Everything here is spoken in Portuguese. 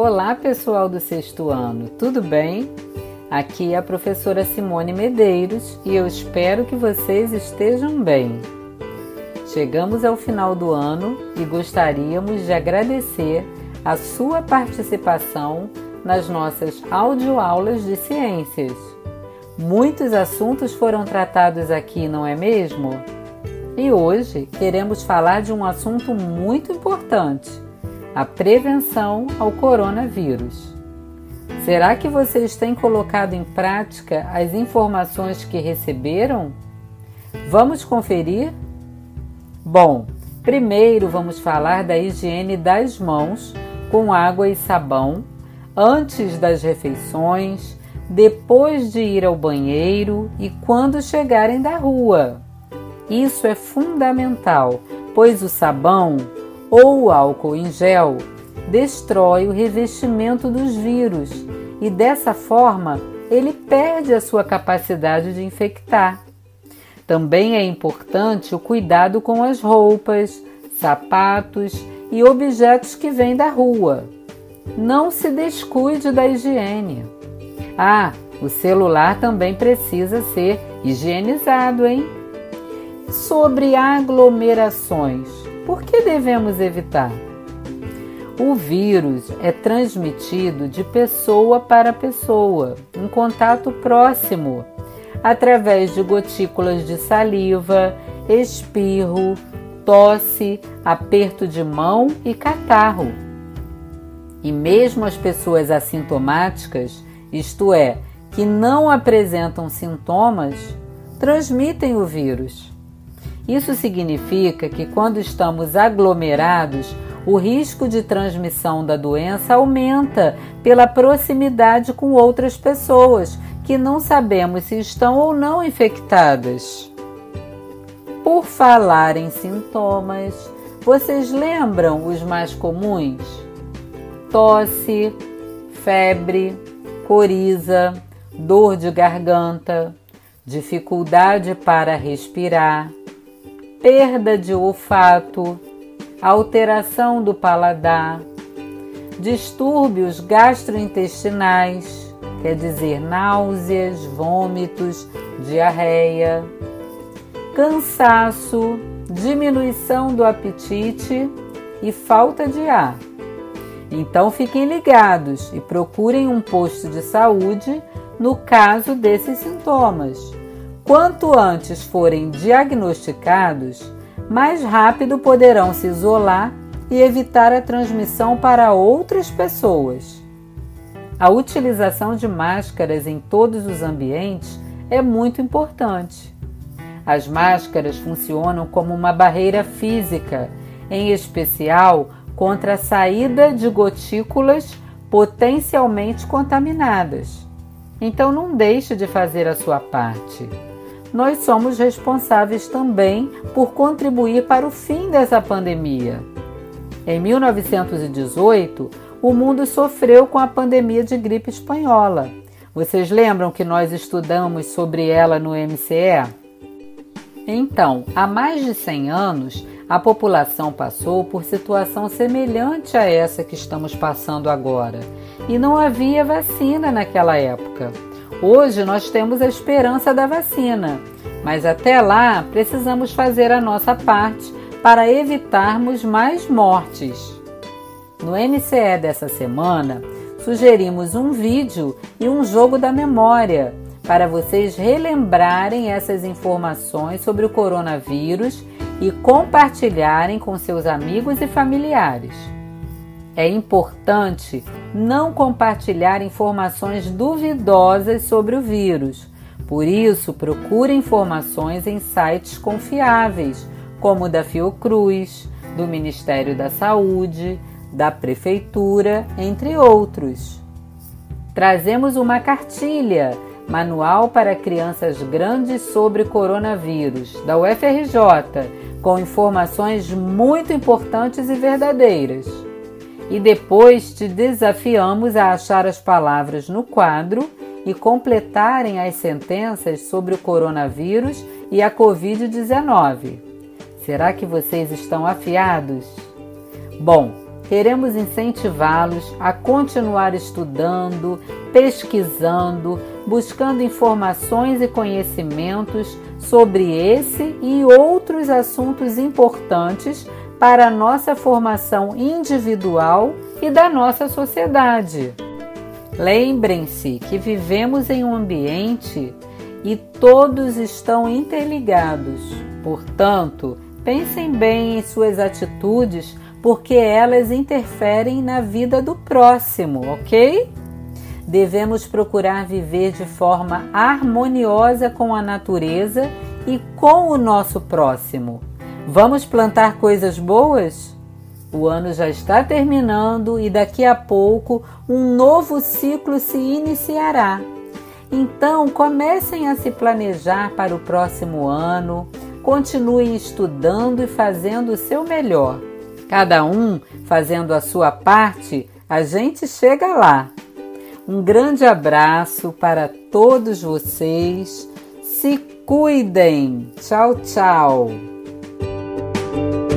Olá, pessoal do sexto ano, tudo bem? Aqui é a professora Simone Medeiros e eu espero que vocês estejam bem. Chegamos ao final do ano e gostaríamos de agradecer a sua participação nas nossas audioaulas de ciências. Muitos assuntos foram tratados aqui, não é mesmo? E hoje queremos falar de um assunto muito importante: a prevenção ao coronavírus. Será que vocês têm colocado em prática as informações que receberam? Vamos conferir? Bom, primeiro vamos falar da higiene das mãos com água e sabão antes das refeições, depois de ir ao banheiro e quando chegarem da rua. Isso é fundamental, pois o sabão ou o álcool em gel destrói o revestimento dos vírus e dessa forma ele perde a sua capacidade de infectar. Também é importante o cuidado com as roupas, sapatos e objetos que vêm da rua. Não se descuide da higiene. Ah, o celular também precisa ser higienizado, hein? Sobre aglomerações, por que devemos evitar? O vírus é transmitido de pessoa para pessoa, em contato próximo, através de gotículas de saliva, espirro, tosse, aperto de mão e catarro. E mesmo as pessoas assintomáticas, isto é, que não apresentam sintomas, transmitem o vírus. Isso significa que quando estamos aglomerados, o risco de transmissão da doença aumenta pela proximidade com outras pessoas que não sabemos se estão ou não infectadas. Por falar em sintomas, vocês lembram os mais comuns? Tosse, febre, coriza, dor de garganta, dificuldade para respirar, perda de olfato, alteração do paladar, distúrbios gastrointestinais, quer dizer, náuseas, vômitos, diarreia, cansaço, diminuição do apetite e falta de ar. Então fiquem ligados e procurem um posto de saúde no caso desses sintomas. Quanto antes forem diagnosticados, mais rápido poderão se isolar e evitar a transmissão para outras pessoas. A utilização de máscaras em todos os ambientes é muito importante. As máscaras funcionam como uma barreira física, em especial contra a saída de gotículas potencialmente contaminadas. Então não deixe de fazer a sua parte nós somos responsáveis também por contribuir para o fim dessa pandemia. Em 1918, o mundo sofreu com a pandemia de gripe espanhola. Vocês lembram que nós estudamos sobre ela no MCE? Então, há mais de 100 anos, a população passou por situação semelhante a essa que estamos passando agora, e não havia vacina naquela época. Hoje nós temos a esperança da vacina, mas até lá precisamos fazer a nossa parte para evitarmos mais mortes. No MCE dessa semana, sugerimos um vídeo e um jogo da memória para vocês relembrarem essas informações sobre o coronavírus e compartilharem com seus amigos e familiares. É importante não compartilhar informações duvidosas sobre o vírus. Por isso, procure informações em sites confiáveis, como o da Fiocruz, do Ministério da Saúde, da Prefeitura, entre outros. Trazemos uma cartilha, Manual para Crianças Grandes sobre Coronavírus, da UFRJ, com informações muito importantes e verdadeiras e depois te desafiamos a achar as palavras no quadro e completarem as sentenças sobre o coronavírus e a Covid-19. Será que vocês estão afiados? Bom, queremos incentivá-los a continuar estudando, pesquisando, buscando informações e conhecimentos sobre esse e outros assuntos importantes para a nossa formação individual e da nossa sociedade. Lembrem-se que vivemos em um ambiente e todos estão interligados. Portanto, pensem bem em suas atitudes, porque elas interferem na vida do próximo, ok? Devemos procurar viver de forma harmoniosa com a natureza e com o nosso próximo. Vamos plantar coisas boas? O ano já está terminando e daqui a pouco um novo ciclo se iniciará. Então, comecem a se planejar para o próximo ano, continuem estudando e fazendo o seu melhor. Cada um fazendo a sua parte, a gente chega lá. Um grande abraço para todos vocês. Se cuidem. Tchau, tchau. Thank you.